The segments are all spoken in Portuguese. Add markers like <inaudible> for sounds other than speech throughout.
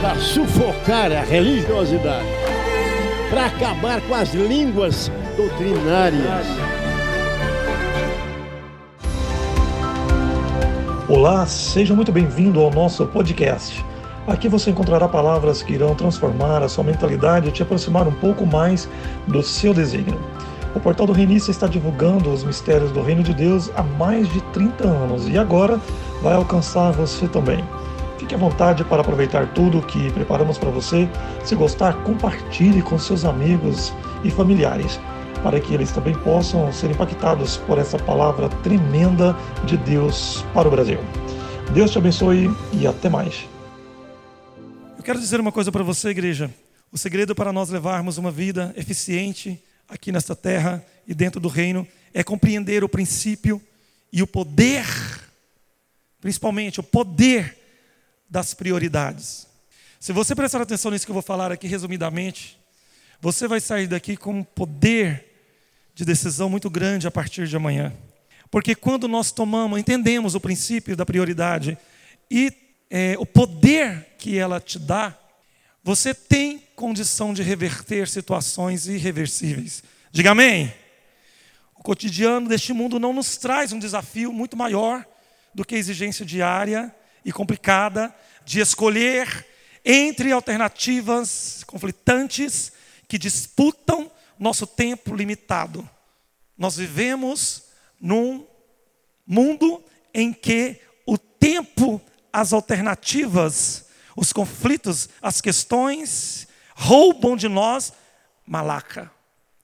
para sufocar a religiosidade, para acabar com as línguas doutrinárias. Olá, seja muito bem-vindo ao nosso podcast. Aqui você encontrará palavras que irão transformar a sua mentalidade e te aproximar um pouco mais do seu desígnio. O portal do Reinício está divulgando os mistérios do Reino de Deus há mais de 30 anos e agora vai alcançar você também. Fique à vontade para aproveitar tudo que preparamos para você. Se gostar, compartilhe com seus amigos e familiares, para que eles também possam ser impactados por essa palavra tremenda de Deus para o Brasil. Deus te abençoe e até mais. Eu quero dizer uma coisa para você, igreja. O segredo para nós levarmos uma vida eficiente aqui nesta terra e dentro do reino é compreender o princípio e o poder, principalmente o poder das prioridades. Se você prestar atenção nisso que eu vou falar aqui resumidamente, você vai sair daqui com um poder de decisão muito grande a partir de amanhã. Porque quando nós tomamos, entendemos o princípio da prioridade e é, o poder que ela te dá, você tem condição de reverter situações irreversíveis. Diga amém. O cotidiano deste mundo não nos traz um desafio muito maior do que a exigência diária e complicada de escolher entre alternativas conflitantes que disputam nosso tempo limitado. Nós vivemos num mundo em que o tempo, as alternativas, os conflitos, as questões roubam de nós malaca.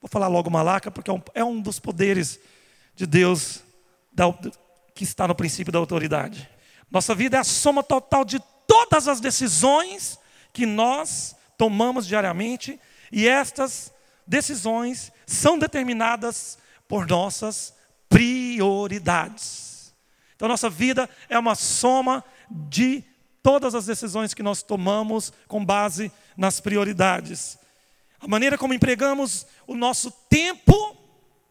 Vou falar logo malaca porque é um, é um dos poderes de Deus da, que está no princípio da autoridade. Nossa vida é a soma total de todas as decisões que nós tomamos diariamente e estas decisões são determinadas por nossas prioridades. Então, nossa vida é uma soma de todas as decisões que nós tomamos com base nas prioridades. A maneira como empregamos o nosso tempo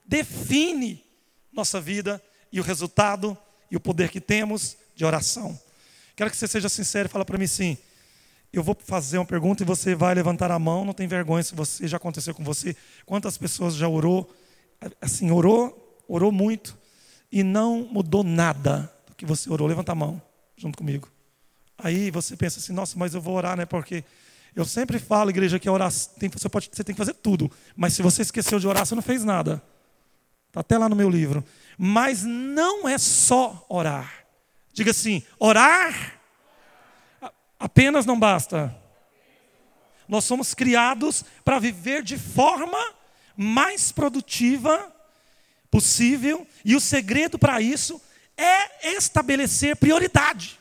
define nossa vida e o resultado e o poder que temos de oração. Quero que você seja sincero e fale para mim sim. Eu vou fazer uma pergunta e você vai levantar a mão, não tem vergonha se você já aconteceu com você. Quantas pessoas já orou? Assim, orou, orou muito e não mudou nada do que você orou. Levanta a mão junto comigo. Aí você pensa assim, nossa, mas eu vou orar, né? Porque eu sempre falo, igreja, que orar, tem, você, pode, você tem que fazer tudo. Mas se você esqueceu de orar, você não fez nada. Está até lá no meu livro. Mas não é só orar. Diga assim: orar apenas não basta. Nós somos criados para viver de forma mais produtiva possível, e o segredo para isso é estabelecer prioridade.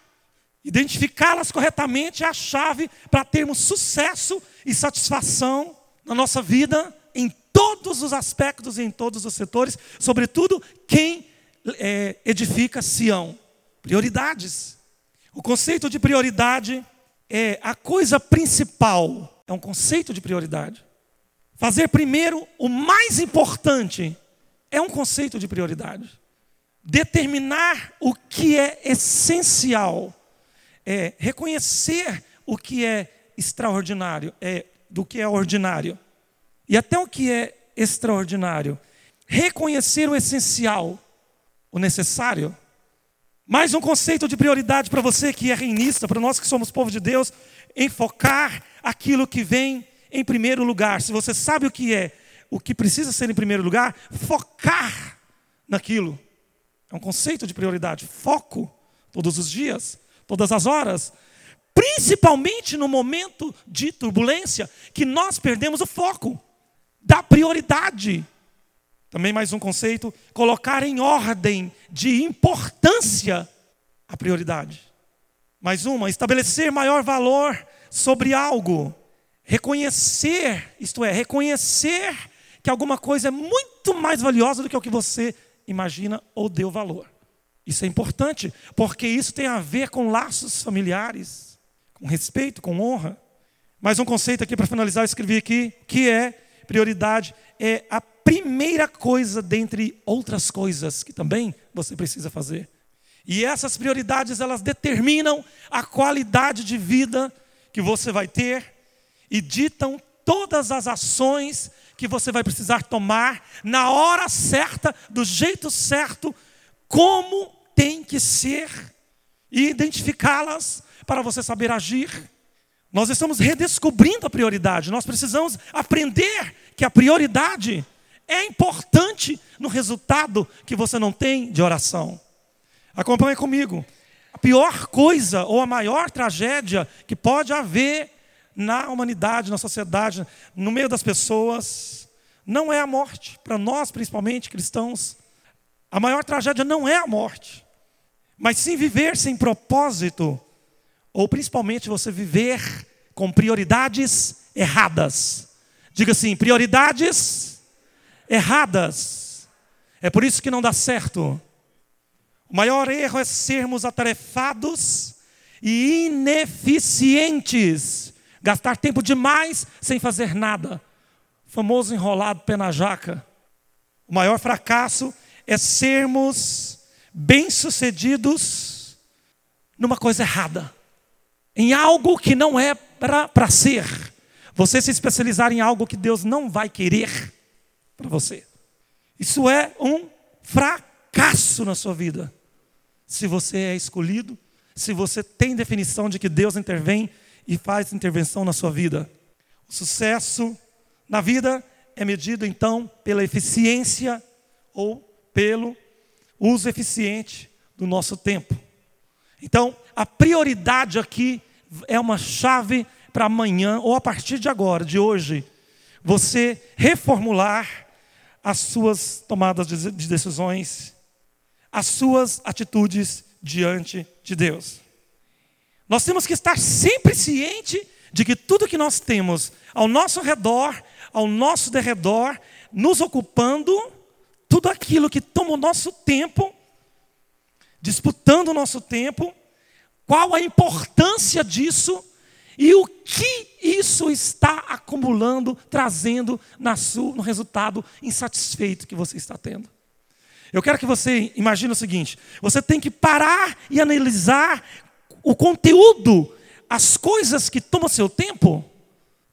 Identificá-las corretamente é a chave para termos sucesso e satisfação na nossa vida, em todos os aspectos e em todos os setores, sobretudo quem é, edifica Sião. Prioridades. O conceito de prioridade é a coisa principal, é um conceito de prioridade. Fazer primeiro o mais importante é um conceito de prioridade. Determinar o que é essencial é reconhecer o que é extraordinário, é do que é ordinário. E até o que é extraordinário. Reconhecer o essencial, o necessário. Mais um conceito de prioridade para você que é reinista, para nós que somos povo de Deus, enfocar aquilo que vem em primeiro lugar. Se você sabe o que é, o que precisa ser em primeiro lugar, focar naquilo. É um conceito de prioridade, foco todos os dias todas as horas, principalmente no momento de turbulência, que nós perdemos o foco da prioridade. Também mais um conceito: colocar em ordem de importância a prioridade. Mais uma, estabelecer maior valor sobre algo, reconhecer, isto é, reconhecer que alguma coisa é muito mais valiosa do que o que você imagina ou deu valor. Isso é importante, porque isso tem a ver com laços familiares, com respeito, com honra. Mais um conceito aqui para finalizar, eu escrevi aqui, que é prioridade, é a primeira coisa dentre outras coisas que também você precisa fazer. E essas prioridades, elas determinam a qualidade de vida que você vai ter e ditam todas as ações que você vai precisar tomar na hora certa, do jeito certo, como tem que ser e identificá-las para você saber agir. Nós estamos redescobrindo a prioridade, nós precisamos aprender que a prioridade é importante no resultado que você não tem de oração. Acompanhe comigo. A pior coisa ou a maior tragédia que pode haver na humanidade, na sociedade, no meio das pessoas, não é a morte. Para nós, principalmente cristãos, a maior tragédia não é a morte, mas sim viver sem propósito, ou principalmente você viver com prioridades erradas. Diga assim: prioridades erradas. É por isso que não dá certo. O maior erro é sermos atarefados e ineficientes, gastar tempo demais sem fazer nada. O famoso enrolado pé na jaca. O maior fracasso é sermos bem-sucedidos numa coisa errada, em algo que não é para ser. Você se especializar em algo que Deus não vai querer para você. Isso é um fracasso na sua vida. Se você é escolhido, se você tem definição de que Deus intervém e faz intervenção na sua vida. O sucesso na vida é medido então pela eficiência ou pelo uso eficiente do nosso tempo. Então, a prioridade aqui é uma chave para amanhã ou a partir de agora, de hoje, você reformular as suas tomadas de decisões, as suas atitudes diante de Deus. Nós temos que estar sempre ciente de que tudo que nós temos ao nosso redor, ao nosso derredor, nos ocupando, tudo aquilo que toma o nosso tempo, disputando o nosso tempo, qual a importância disso e o que isso está acumulando, trazendo no resultado insatisfeito que você está tendo. Eu quero que você imagine o seguinte: você tem que parar e analisar o conteúdo, as coisas que tomam seu tempo,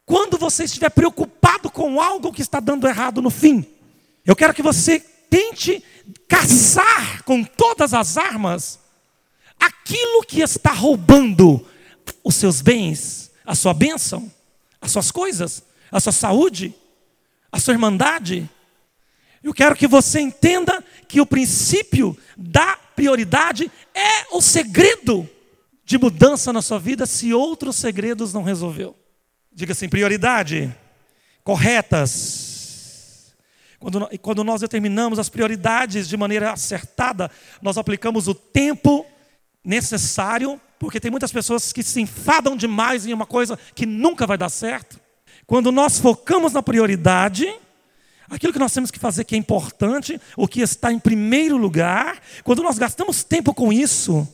quando você estiver preocupado com algo que está dando errado no fim. Eu quero que você tente caçar com todas as armas aquilo que está roubando os seus bens, a sua bênção, as suas coisas, a sua saúde, a sua irmandade. Eu quero que você entenda que o princípio da prioridade é o segredo de mudança na sua vida se outros segredos não resolveu. Diga assim, prioridade corretas. Quando, quando nós determinamos as prioridades de maneira acertada, nós aplicamos o tempo necessário porque tem muitas pessoas que se enfadam demais em uma coisa que nunca vai dar certo. Quando nós focamos na prioridade, aquilo que nós temos que fazer que é importante, o que está em primeiro lugar, quando nós gastamos tempo com isso,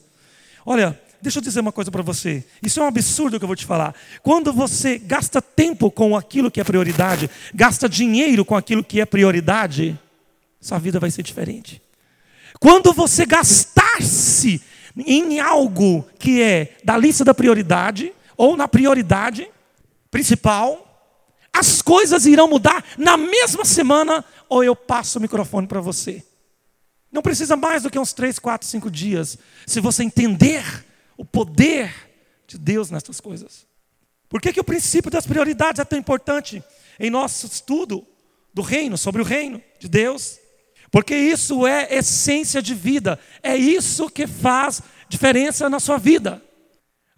olha, deixa eu dizer uma coisa para você. Isso é um absurdo que eu vou te falar. Quando você gasta tempo com aquilo que é prioridade, gasta dinheiro com aquilo que é prioridade, sua vida vai ser diferente. Quando você gastar-se em algo que é da lista da prioridade, ou na prioridade principal, as coisas irão mudar na mesma semana, ou eu passo o microfone para você. Não precisa mais do que uns três, quatro, cinco dias, se você entender o poder de Deus nessas coisas. Por que, que o princípio das prioridades é tão importante em nosso estudo do reino, sobre o reino de Deus? Porque isso é essência de vida, é isso que faz diferença na sua vida.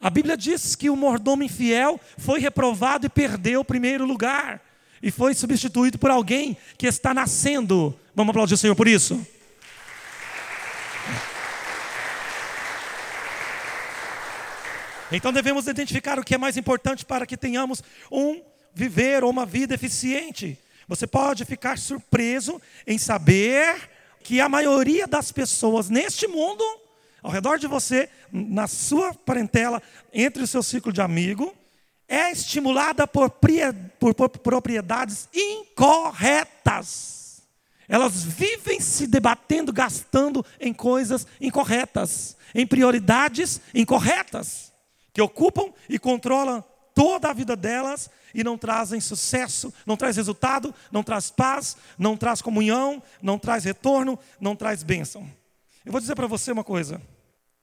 A Bíblia diz que o mordomo infiel foi reprovado e perdeu o primeiro lugar, e foi substituído por alguém que está nascendo. Vamos aplaudir o Senhor por isso? Então devemos identificar o que é mais importante para que tenhamos um viver ou uma vida eficiente. Você pode ficar surpreso em saber que a maioria das pessoas neste mundo, ao redor de você, na sua parentela, entre o seu ciclo de amigo, é estimulada por, por, propriedades incorretas. Elas vivem se debatendo, gastando em coisas incorretas, em prioridades incorretas, que ocupam e controlam toda a vida delas e não trazem sucesso, não traz resultado, não traz paz, não traz comunhão, não traz retorno, não traz bênção. Eu vou dizer para você uma coisa.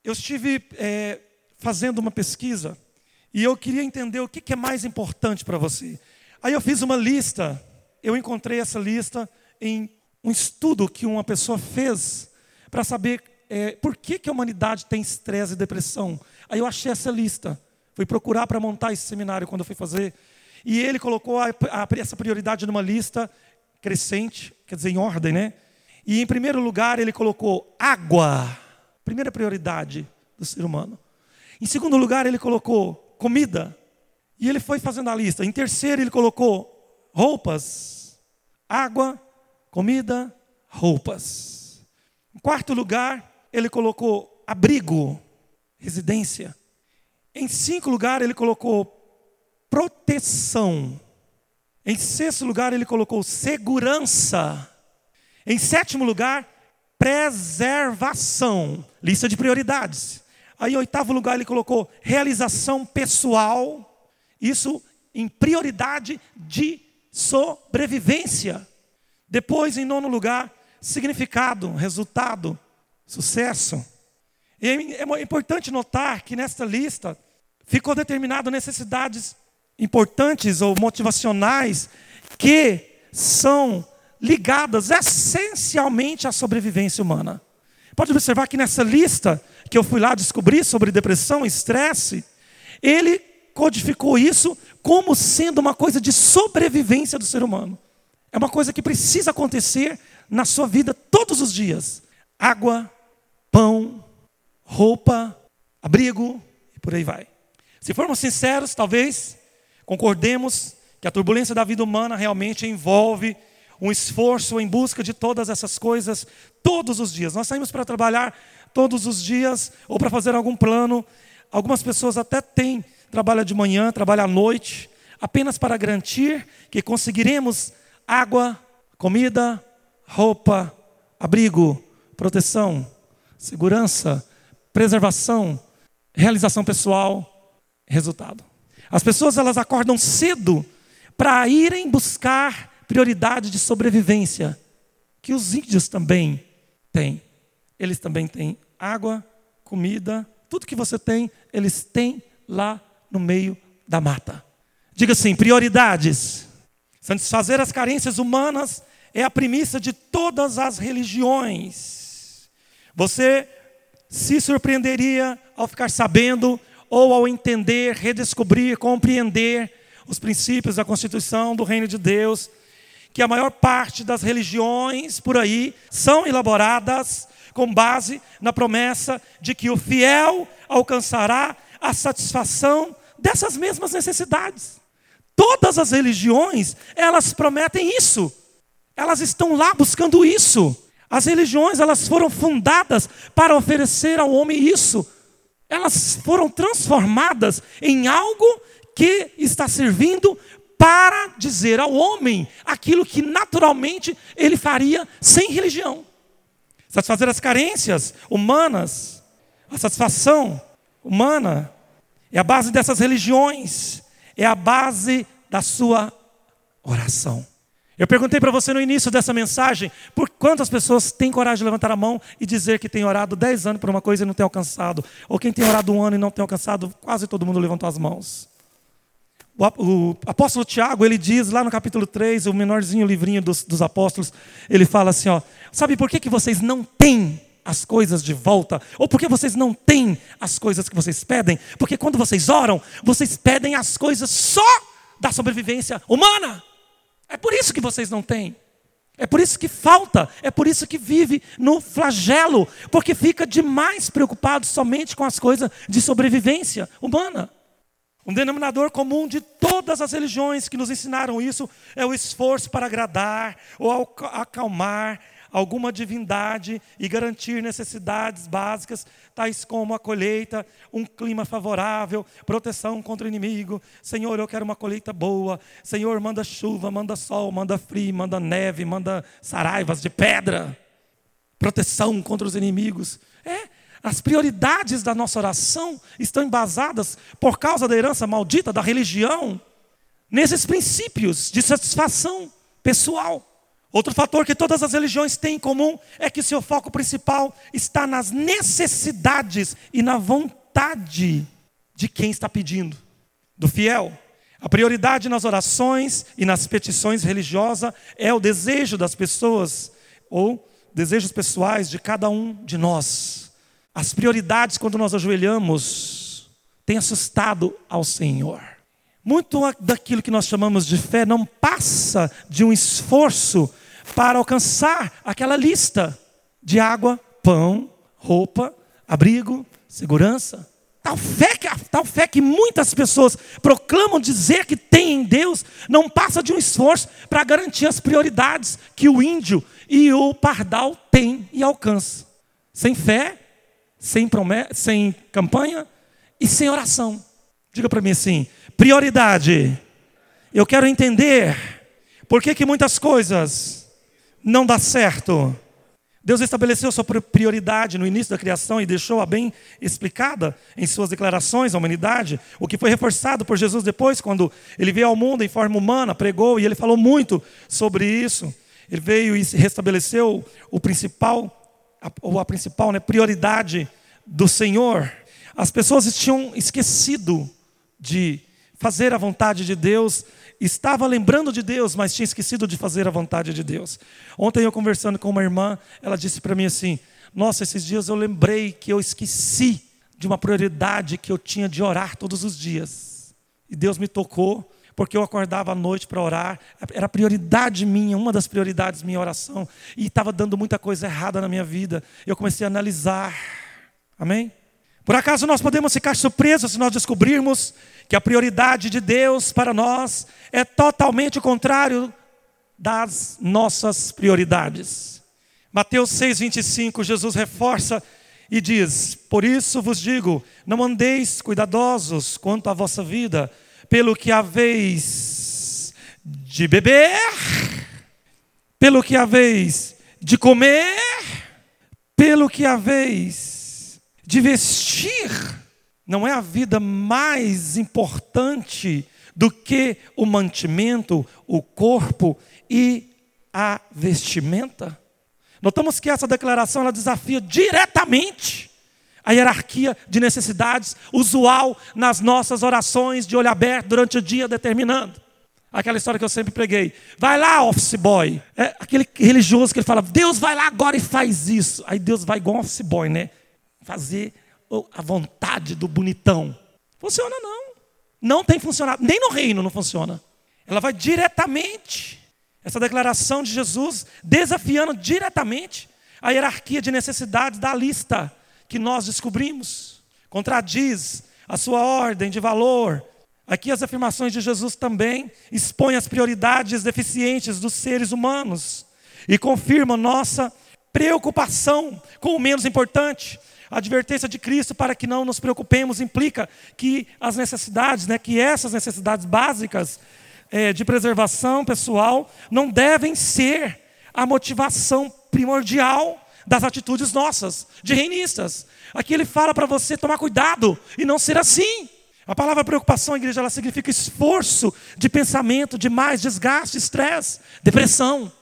Eu estive é, fazendo uma pesquisa e eu queria entender o que, é mais importante para você. Aí eu fiz uma lista. Eu encontrei essa lista em um estudo que uma pessoa fez para saber é, por que, que a humanidade tem estresse e depressão. Aí eu achei essa lista. Fui procurar para montar esse seminário quando eu fui fazer. E ele colocou a, a, essa prioridade numa lista crescente, quer dizer, em ordem, né? E em primeiro lugar ele colocou água, primeira prioridade do ser humano. Em segundo lugar ele colocou comida. E ele foi fazendo a lista. Em terceiro ele colocou roupas, água, comida, roupas. Em quarto lugar ele colocou abrigo, residência. Em cinco lugar, ele colocou proteção. Em sexto lugar, ele colocou segurança. Em sétimo lugar, preservação. Lista de prioridades. Aí, em oitavo lugar, ele colocou realização pessoal. Isso em prioridade de sobrevivência. Depois, em nono lugar, significado, resultado, sucesso. E é importante notar que nesta lista ficou determinado necessidades importantes ou motivacionais que são ligadas essencialmente à sobrevivência humana. Pode observar que nessa lista que eu fui lá descobrir sobre depressão e estresse, ele codificou isso como sendo uma coisa de sobrevivência do ser humano. É uma coisa que precisa acontecer na sua vida todos os dias: água, pão, roupa, abrigo e por aí vai. Se formos sinceros, talvez concordemos que a turbulência da vida humana realmente envolve um esforço em busca de todas essas coisas todos os dias. Nós saímos para trabalhar todos os dias ou para fazer algum plano. Algumas pessoas até têm trabalho de manhã, trabalho à noite, apenas para garantir que conseguiremos água, comida, roupa, abrigo, proteção, segurança, preservação, realização pessoal, resultado. As pessoas elas acordam cedo para irem buscar prioridade de sobrevivência, que os índios também têm. Eles também têm água, comida, tudo que você tem, eles têm lá no meio da mata. Diga assim: prioridades. Satisfazer as carências humanas é a premissa de todas as religiões. Você se surpreenderia ao ficar sabendo ou ao entender, redescobrir, compreender os princípios da Constituição do Reino de Deus, que a maior parte das religiões por aí são elaboradas com base na promessa de que o fiel alcançará a satisfação dessas mesmas necessidades. Todas as religiões, elas prometem isso. Elas estão lá buscando isso. As religiões, elas foram fundadas para oferecer ao homem isso elas foram transformadas em algo que está servindo para dizer ao homem aquilo que naturalmente ele faria sem religião. Satisfazer as carências humanas, a satisfação humana é a base dessas religiões, é a base da sua oração. Eu perguntei para você no início dessa mensagem, por quantas pessoas têm coragem de levantar a mão e dizer que tem orado 10 anos por uma coisa e não tem alcançado? Ou quem tem orado um ano e não tem alcançado? Quase todo mundo levantou as mãos. O, apóstolo Tiago, ele diz lá no capítulo 3, o menorzinho livrinho dos, dos apóstolos, ele fala assim: ó, sabe por que, que vocês não têm as coisas de volta? Ou por que vocês não têm as coisas que vocês pedem? Porque quando vocês oram, vocês pedem as coisas só da sobrevivência humana. É por isso que vocês não têm. É por isso que falta, é por isso que vive no flagelo, porque fica demais preocupado somente com as coisas de sobrevivência humana. Um denominador comum de todas as religiões que nos ensinaram isso é o esforço para agradar ou acalmar alguma divindade e garantir necessidades básicas, tais como a colheita, um clima favorável, proteção contra o inimigo. Senhor, eu quero uma colheita boa. Senhor, manda chuva, manda sol, manda frio, manda neve, manda saraivas de pedra. Proteção contra os inimigos. É, as prioridades da nossa oração estão embasadas por causa da herança maldita da religião, nesses princípios de satisfação pessoal. Outro fator que todas as religiões têm em comum é que seu foco principal está nas necessidades e na vontade de quem está pedindo, do fiel. A prioridade nas orações e nas petições religiosas é o desejo das pessoas ou desejos pessoais de cada um de nós. As prioridades, quando nós ajoelhamos, têm assustado ao Senhor. Muito daquilo que nós chamamos de fé não passa de um esforço para alcançar aquela lista de água, pão, roupa, abrigo, segurança. Tal fé, que, tal fé que muitas pessoas proclamam dizer que tem em Deus, não passa de um esforço para garantir as prioridades que o índio e o pardal têm e alcançam. Sem fé, sem, promessa, sem campanha e sem oração. Diga para mim assim: prioridade. Eu quero entender por que, que muitas coisas não dão certo. Deus estabeleceu sua prioridade no início da criação e deixou-a bem explicada em suas declarações à humanidade, o que foi reforçado por Jesus depois, quando ele veio ao mundo em forma humana, pregou e ele falou muito sobre isso. Ele veio e restabeleceu o principal ou a principal né, prioridade do Senhor. As pessoas tinham esquecido de fazer a vontade de Deus, estava lembrando de Deus, mas tinha esquecido de fazer a vontade de Deus. Ontem eu conversando com uma irmã, ela disse para mim assim: Nossa, esses dias eu lembrei que eu esqueci de uma prioridade que eu tinha de orar todos os dias. E Deus me tocou porque eu acordava à noite para orar, era prioridade minha, uma das prioridades minha oração, e estava dando muita coisa errada na minha vida. Eu comecei a analisar. Amém? Por acaso nós podemos ficar surpresos se nós descobrirmos que a prioridade de Deus para nós é totalmente o contrário das nossas prioridades. Mateus 6:25, Jesus reforça e diz: Por isso vos digo, não andeis cuidadosos quanto à vossa vida, pelo que haveis de beber, pelo que haveis de comer, pelo que haveis de vestir. Não é a vida mais importante do que o mantimento, o corpo e a vestimenta? Notamos que essa declaração ela desafia diretamente a hierarquia de necessidades usual nas nossas orações de olho aberto durante o dia determinando. Aquela história que eu sempre preguei. Vai lá, office boy. É aquele religioso que ele fala, Deus vai lá agora e faz isso. Aí Deus vai igual office boy, né? Fazer a vontade do bonitão. Funciona não. Não tem funcionado. Nem no reino não funciona. Ela vai diretamente. Essa declaração de Jesus desafiando diretamente a hierarquia de necessidades da lista que nós descobrimos, contradiz a sua ordem de valor. Aqui as afirmações de Jesus também expõem as prioridades deficientes dos seres humanos e confirmam nossa preocupação com o menos importante. A advertência de Cristo para que não nos preocupemos implica que as necessidades, né, que essas necessidades básicas é, de preservação pessoal não devem ser a motivação primordial das atitudes nossas, de reinistas. Aqui ele fala para você tomar cuidado e não ser assim. A palavra preocupação, igreja, ela significa esforço de pensamento, de mais desgaste, estresse, depressão.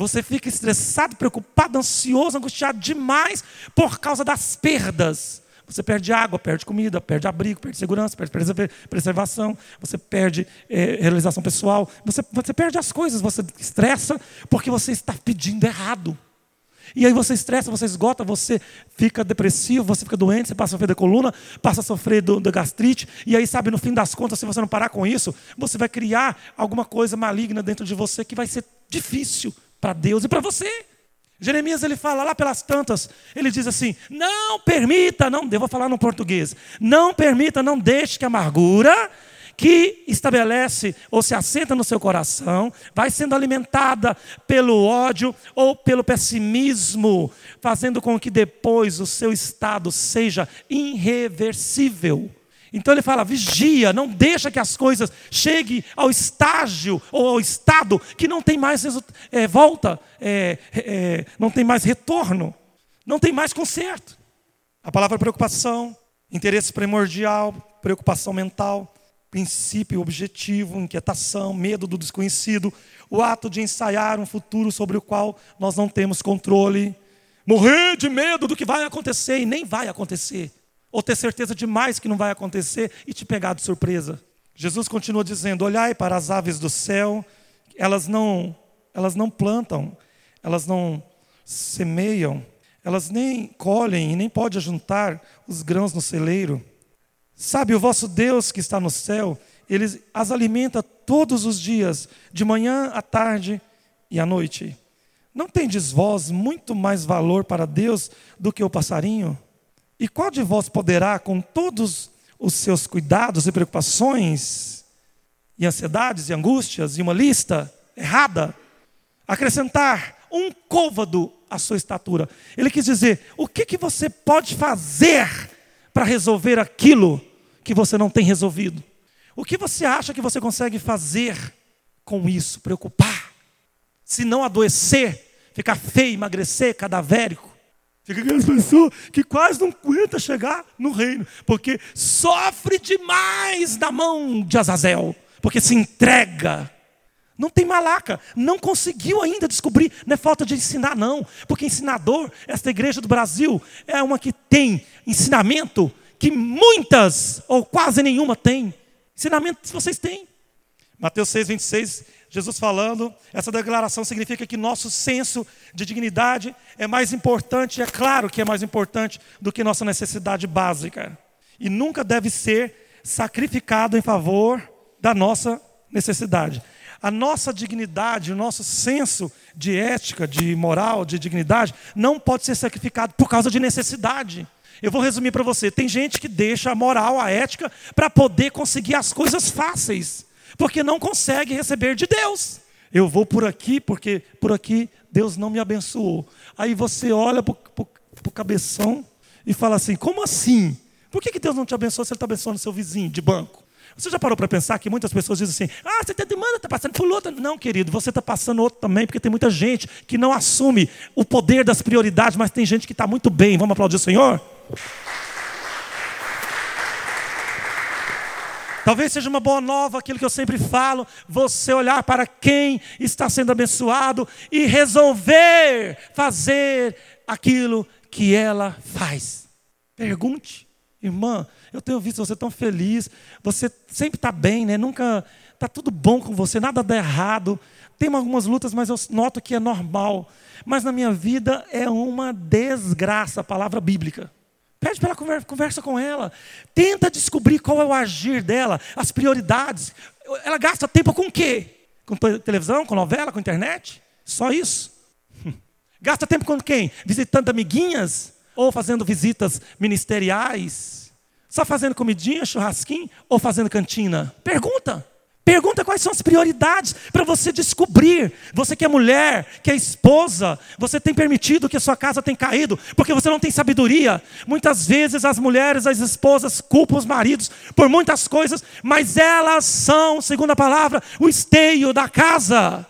Você fica estressado, preocupado, ansioso, angustiado demais por causa das perdas. Você perde água, perde comida, perde abrigo, perde segurança, perde preservação, você perde é, realização pessoal, você, você perde as coisas, você estressa porque você está pedindo errado. E aí você estressa, você esgota, você fica depressivo, você fica doente, você passa a sofrer da coluna, passa a sofrer da gastrite, e aí, sabe, no fim das contas, se você não parar com isso, você vai criar alguma coisa maligna dentro de você que vai ser difícil para Deus e para você. Jeremias ele fala lá pelas tantas, ele diz assim: não permita, não, vou falar no português, não permita, não deixe que a amargura que estabelece ou se assenta no seu coração, vai sendo alimentada pelo ódio ou pelo pessimismo, fazendo com que depois o seu estado seja irreversível. Então ele fala: vigia, não deixa que as coisas cheguem ao estágio ou ao estado que não tem mais é, volta, é, é, não tem mais retorno, não tem mais conserto. A palavra preocupação, interesse primordial, preocupação mental, princípio, objetivo, inquietação, medo do desconhecido, o ato de ensaiar um futuro sobre o qual nós não temos controle, morrer de medo do que vai acontecer e nem vai acontecer, ou ter certeza demais que não vai acontecer e te pegar de surpresa. Jesus continua dizendo: Olhai para as aves do céu, elas não, elas não plantam, elas não semeiam, elas nem colhem e nem podem juntar os grãos no celeiro Sabe, o vosso Deus que está no céu, ele as alimenta todos os dias, de manhã à tarde e à noite. Não tendes vós muito mais valor para Deus do que o passarinho? E qual de vós poderá, com todos os seus cuidados e preocupações, e ansiedades e angústias, e uma lista errada, acrescentar um côvado à sua estatura? Ele quis dizer: o que, que você pode fazer para resolver aquilo que você não tem resolvido? O que você acha que você consegue fazer com isso? Preocupar? Se não adoecer, ficar feio, emagrecer, cadavérico? Fica aquelas pessoas que quase não aguenta chegar no reino, porque sofre demais na mão de Azazel, porque se entrega. Não tem malaca, não conseguiu ainda descobrir, não é falta de ensinar, não, porque ensinador, esta igreja do Brasil é uma que tem ensinamento que muitas ou quase nenhuma têm. Ensinamentos vocês têm. Mateus 6, 26, Jesus falando, essa declaração significa que nosso senso de dignidade é mais importante, é claro que é mais importante do que nossa necessidade básica. E nunca deve ser sacrificado em favor da nossa necessidade. A nossa dignidade, o nosso senso de ética, de moral, de dignidade, não pode ser sacrificado por causa de necessidade. Eu vou resumir para você: tem gente que deixa a moral, a ética, para poder conseguir as coisas fáceis, porque não consegue receber de Deus. Eu vou por aqui, porque por aqui Deus não me abençoou. Aí você olha para o cabeção e fala assim: como assim? Por que, que Deus não te abençoou se Ele está abençoando seu vizinho de banco? Você já parou para pensar que muitas pessoas dizem assim: ah, você está demanda, está passando por outro. Não, querido, você está passando outro também, porque tem muita gente que não assume o poder das prioridades, mas tem gente que está muito bem. Vamos aplaudir o Senhor? Talvez seja uma boa nova aquilo que eu sempre falo, você olhar para quem está sendo abençoado e resolver fazer aquilo que ela faz. Pergunte, irmã, eu tenho visto você tão feliz, você sempre está bem, né? Nunca está tudo bom com você, nada dá errado. Tem algumas lutas, mas eu noto que é normal. Mas na minha vida é uma desgraça, a palavra bíblica. Pede para ela conversa, com ela. Tenta descobrir qual é o agir dela, as prioridades. Ela gasta tempo com o quê? Com televisão, com novela, com internet? Só isso. <laughs> Gasta tempo com quem? Visitando amiguinhas? Ou fazendo visitas ministeriais? Só fazendo comidinha, churrasquinho? Ou fazendo cantina? Pergunta. Pergunta quais são as prioridades para você descobrir. Você que é mulher, que é esposa, você tem permitido que a sua casa tenha caído, porque você não tem sabedoria. Muitas vezes as mulheres, as esposas, culpam os maridos por muitas coisas, mas elas são, segundo a palavra, o esteio da casa.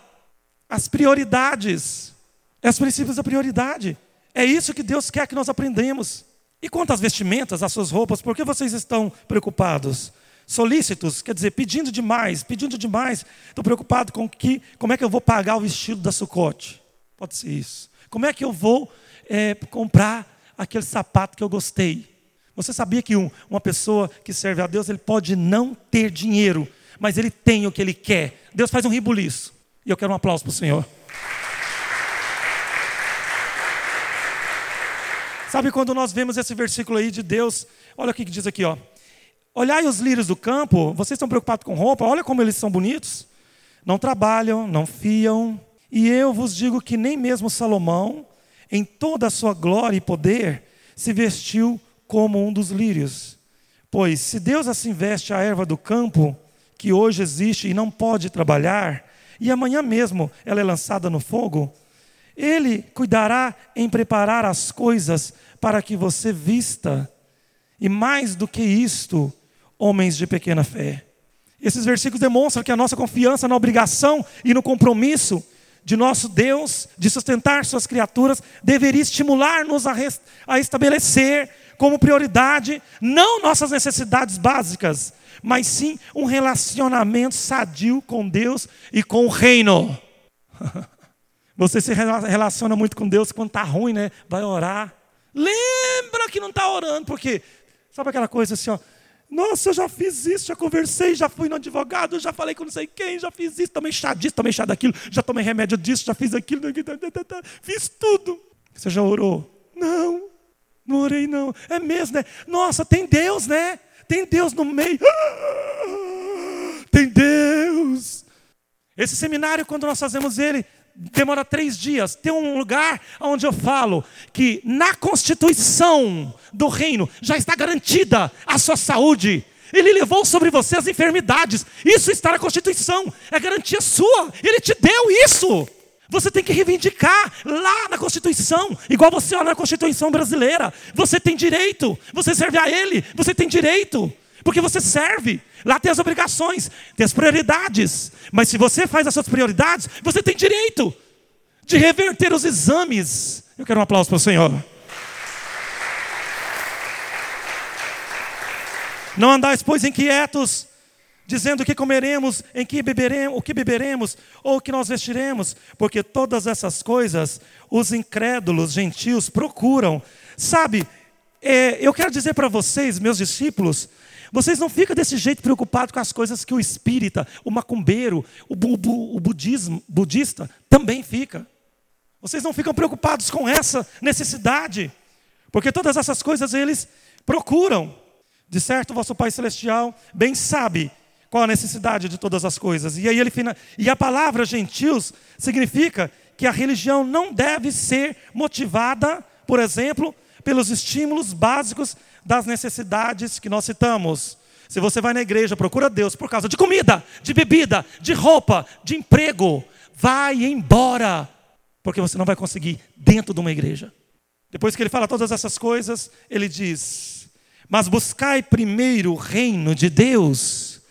As prioridades. É os princípios da prioridade. É isso que Deus quer que nós aprendemos. E quanto às vestimentas, às suas roupas, por que vocês estão preocupados? Solícitos, quer dizer, pedindo demais, pedindo demais. Estou preocupado com que, como é que eu vou pagar o vestido da Sucote. Pode ser isso. Como é que eu vou é, comprar aquele sapato que eu gostei? Você sabia que um, uma pessoa que serve a Deus, ele pode não ter dinheiro, mas ele tem o que ele quer. Deus faz um ribuliço. E eu quero um aplauso para o Senhor. Sabe quando nós vemos esse versículo aí de Deus? Olha o que diz aqui, ó. Olhai os lírios do campo, vocês estão preocupados com roupa, olha como eles são bonitos. Não trabalham, não fiam. E eu vos digo que nem mesmo Salomão, em toda a sua glória e poder, se vestiu como um dos lírios. Pois se Deus assim veste a erva do campo, que hoje existe e não pode trabalhar, e amanhã mesmo ela é lançada no fogo, Ele cuidará em preparar as coisas para que você vista. E mais do que isto, homens de pequena fé. Esses versículos demonstram que a nossa confiança na obrigação e no compromisso de nosso Deus de sustentar suas criaturas deveria estimular-nos a, a estabelecer como prioridade não nossas necessidades básicas, mas sim um relacionamento sadio com Deus e com o reino. <laughs> Você se relaciona muito com Deus quando está ruim, né? Vai orar. Lembra que não está orando, porque sabe aquela coisa assim, ó, nossa, eu já fiz isso, já conversei, já fui no advogado, já falei com não sei quem, já fiz isso, tomei chá disso, tomei chá daquilo, já tomei remédio disso, já fiz aquilo, fiz tudo. Você já orou? Não, não orei não. É mesmo, né? Nossa, tem Deus, né? Tem Deus no meio. Tem Deus. Esse seminário, quando nós fazemos ele, demora três dias. Tem um lugar onde eu falo que na constituição do reino já está garantida a sua saúde. Ele levou sobre você as enfermidades. Isso está na Constituição. É garantia sua. Ele te deu isso. Você tem que reivindicar lá na Constituição, igual você olha na Constituição brasileira. Você tem direito. Você serve a Ele. Você tem direito. Porque você serve. Lá tem as obrigações, tem as prioridades. Mas se você faz as suas prioridades, você tem direito de reverter os exames. Eu quero um aplauso para o Senhor. Não andais, pois, inquietos, dizendo o que comeremos, em que beberemos, o que beberemos, ou o que nós vestiremos, porque todas essas coisas os incrédulos gentios procuram. Sabe, é, eu quero dizer para vocês, meus discípulos, vocês não ficam desse jeito preocupados com as coisas que o espírita, o macumbeiro, o, bu, o budismo, budista também fica. Vocês não ficam preocupados com essa necessidade, porque todas essas coisas eles procuram. De certo, vosso Pai Celestial bem sabe qual a necessidade de todas as coisas. E aí ele e a palavra gentios significa que a religião não deve ser motivada, por exemplo, pelos estímulos básicos das necessidades que nós citamos. Se você vai na igreja, procura Deus por causa de comida, de bebida, de roupa, de emprego, vai embora, porque você não vai conseguir dentro de uma igreja. Depois que ele fala todas essas coisas, ele diz: Mas buscai primeiro o reino de Deus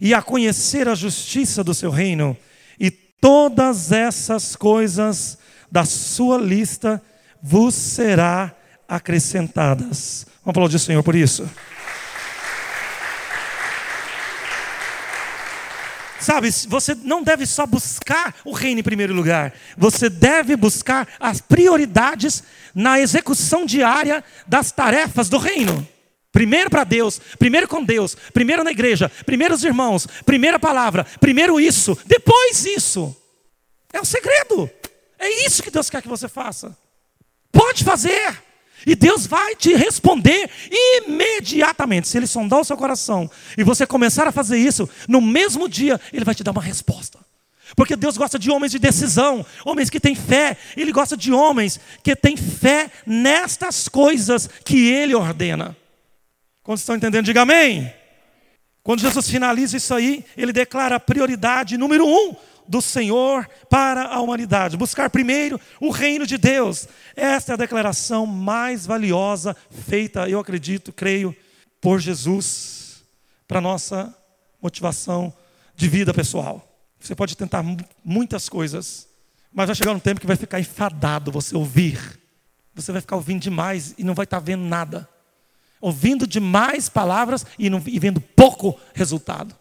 e a conhecer a justiça do seu reino, e todas essas coisas da sua lista vos será acrescentadas. Vamos aplaudir o Senhor por isso. Sabe, você não deve só buscar o reino em primeiro lugar, você deve buscar as prioridades na execução diária das tarefas do reino. Primeiro para Deus, primeiro com Deus, primeiro na igreja, primeiro os irmãos, primeira palavra, primeiro isso, depois isso. É o segredo. É isso que Deus quer que você faça. Pode fazer. E Deus vai te responder imediatamente. Se Ele sondar o seu coração e você começar a fazer isso, no mesmo dia, Ele vai te dar uma resposta. Porque Deus gosta de homens de decisão, homens que têm fé. Ele gosta de homens que têm fé nestas coisas que Ele ordena. Quando estão entendendo, diga amém. Quando Jesus finaliza isso aí, Ele declara a prioridade número um do Senhor para a humanidade. Buscar primeiro o reino de Deus. Esta é a declaração mais valiosa feita, eu acredito, creio, por Jesus para nossa motivação de vida pessoal. Você pode tentar muitas coisas, mas vai chegar um tempo que vai ficar enfadado você ouvir. Você vai ficar ouvindo demais e não vai estar vendo nada. Ouvindo demais palavras e, não, e vendo pouco resultado.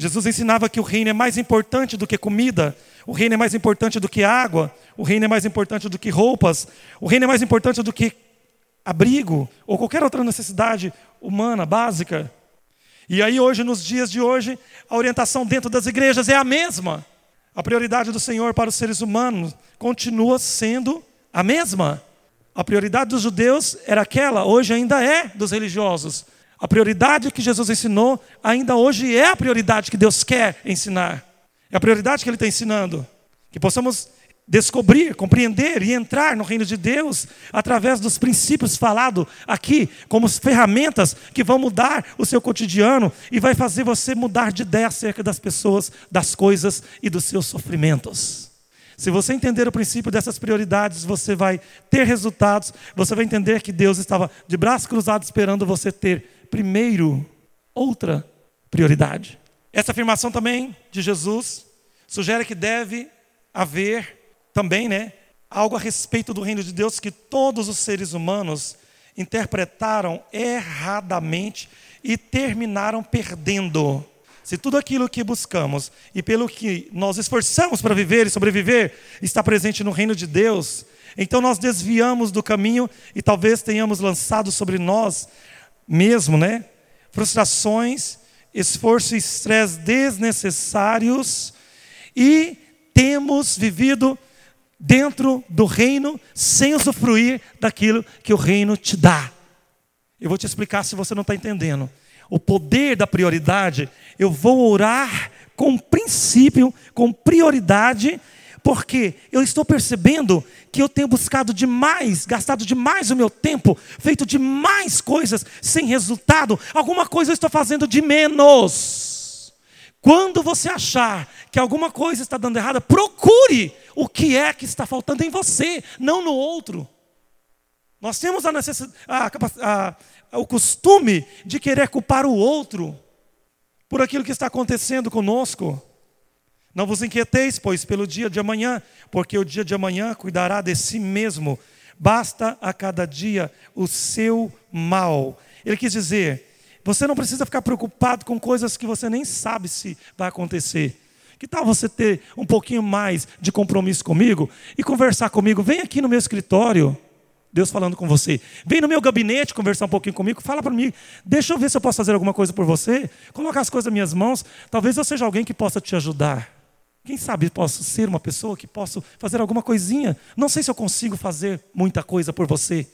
Jesus ensinava que o reino é mais importante do que comida, o reino é mais importante do que água, o reino é mais importante do que roupas, o reino é mais importante do que abrigo ou qualquer outra necessidade humana básica. E aí, hoje, nos dias de hoje, a orientação dentro das igrejas é a mesma. A prioridade do Senhor para os seres humanos continua sendo a mesma. A prioridade dos judeus era aquela, hoje ainda é dos religiosos. A prioridade que Jesus ensinou ainda hoje é a prioridade que Deus quer ensinar. É a prioridade que Ele está ensinando. Que possamos descobrir, compreender e entrar no reino de Deus através dos princípios falados aqui, como ferramentas que vão mudar o seu cotidiano e vai fazer você mudar de ideia acerca das pessoas, das coisas e dos seus sofrimentos. Se você entender o princípio dessas prioridades, você vai ter resultados, você vai entender que Deus estava de braços cruzados esperando você ter primeiro outra prioridade. Essa afirmação também de Jesus sugere que deve haver também, né, algo a respeito do reino de Deus que todos os seres humanos interpretaram erradamente e terminaram perdendo. Se tudo aquilo que buscamos e pelo que nós esforçamos para viver e sobreviver está presente no reino de Deus, então nós desviamos do caminho e talvez tenhamos lançado sobre nós mesmo, né? Frustrações, esforço e estresse desnecessários e temos vivido dentro do reino sem usufruir daquilo que o reino te dá. Eu vou te explicar se você não está entendendo. O poder da prioridade, eu vou orar com princípio, com prioridade, porque eu estou percebendo que eu tenho buscado demais, gastado demais o meu tempo, feito demais coisas sem resultado, alguma coisa eu estou fazendo de menos. Quando você achar que alguma coisa está dando errada, procure o que é que está faltando em você, não no outro. Nós temos a a, a, o costume de querer culpar o outro por aquilo que está acontecendo conosco. Não vos inquieteis, pois, pelo dia de amanhã, porque o dia de amanhã cuidará de si mesmo. Basta a cada dia o seu mal. Ele quis dizer, você não precisa ficar preocupado com coisas que você nem sabe se vai acontecer. Que tal você ter um pouquinho mais de compromisso comigo e conversar comigo? Vem aqui no meu escritório, Deus falando com você. Vem no meu gabinete conversar um pouquinho comigo, fala para mim. Deixa eu ver se eu posso fazer alguma coisa por você. Colocar as coisas nas minhas mãos. Talvez eu seja alguém que possa te ajudar. Quem sabe posso ser uma pessoa que possa fazer alguma coisinha. Não sei se eu consigo fazer muita coisa por você.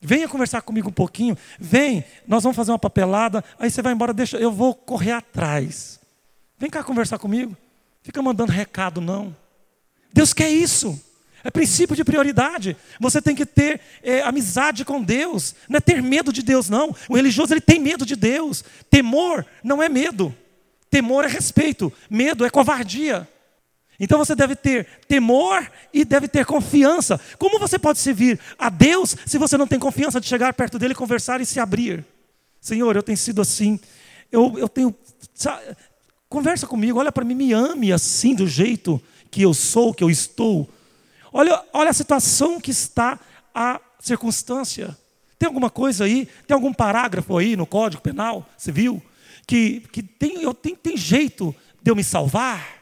Venha conversar comigo um pouquinho. Vem, nós vamos fazer uma papelada. Aí você vai embora, deixa, eu vou correr atrás. Vem cá conversar comigo. Fica mandando recado, não. Deus quer isso. É princípio de prioridade. Você tem que ter é, amizade com Deus. Não é ter medo de Deus, não. O religioso ele tem medo de Deus. Temor não é medo. Temor é respeito. Medo é covardia. Então você deve ter temor e deve ter confiança. Como você pode servir a Deus se você não tem confiança de chegar perto dele, conversar e se abrir? Senhor, eu tenho sido assim. Eu, eu tenho. Sabe, conversa comigo, olha para mim, me ame assim, do jeito que eu sou, que eu estou. Olha, olha a situação que está a circunstância. Tem alguma coisa aí? Tem algum parágrafo aí no Código Penal Civil que, que tem, eu, tem, tem jeito de eu me salvar?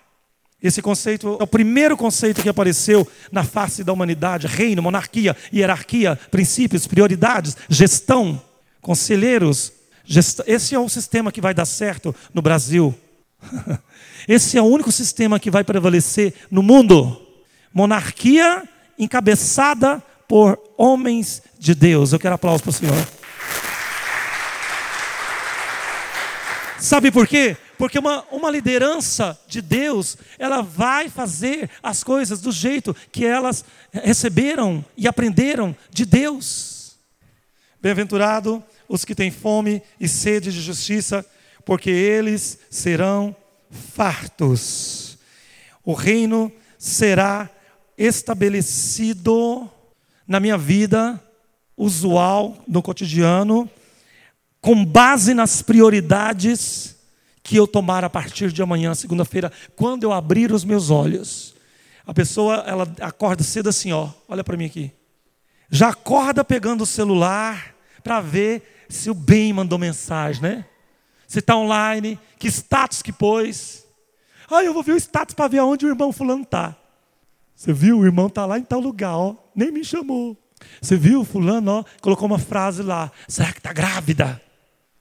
Esse conceito é o primeiro conceito que apareceu na face da humanidade: reino, monarquia, hierarquia, princípios, prioridades, gestão, conselheiros. Gest... Esse é o sistema que vai dar certo no Brasil. <laughs> Esse é o único sistema que vai prevalecer no mundo. Monarquia encabeçada por homens de Deus. Eu quero aplausos para o Senhor. Sabe por quê? Porque uma, uma liderança de Deus, ela vai fazer as coisas do jeito que elas receberam e aprenderam de Deus. Bem-aventurado os que têm fome e sede de justiça, porque eles serão fartos. O reino será estabelecido na minha vida usual, no cotidiano, com base nas prioridades que eu tomar a partir de amanhã, segunda-feira, quando eu abrir os meus olhos. A pessoa, ela acorda cedo assim, ó, olha para mim aqui. Já acorda pegando o celular para ver se o bem mandou mensagem, né? Se está online, que status que pôs. Ah, eu vou ver o status para ver aonde o irmão fulano está. Você viu? O irmão está lá em tal lugar, ó, nem me chamou. Você viu, fulano, ó, colocou uma frase lá. Será que está grávida?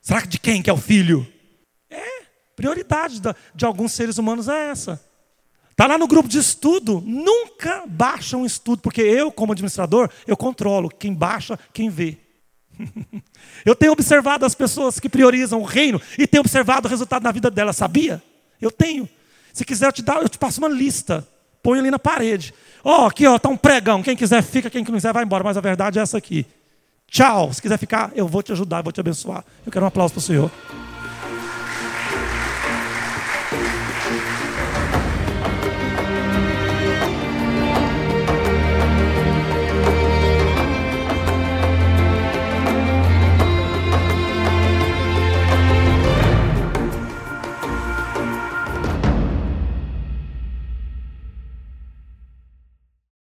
Será que de quem que é o filho? Prioridade de alguns seres humanos é essa. Está lá no grupo de estudo, nunca baixa um estudo, porque eu, como administrador, eu controlo quem baixa, quem vê. <laughs> eu tenho observado as pessoas que priorizam o reino e tenho observado o resultado na vida delas, sabia? Eu tenho. Se quiser, eu te, eu te passo uma lista põe ali na parede. Ó, oh, aqui ó, tá um pregão. Quem quiser fica, quem quiser vai embora. Mas a verdade é essa aqui. Tchau. Se quiser ficar, eu vou te ajudar, vou te abençoar. Eu quero um aplauso para o Senhor.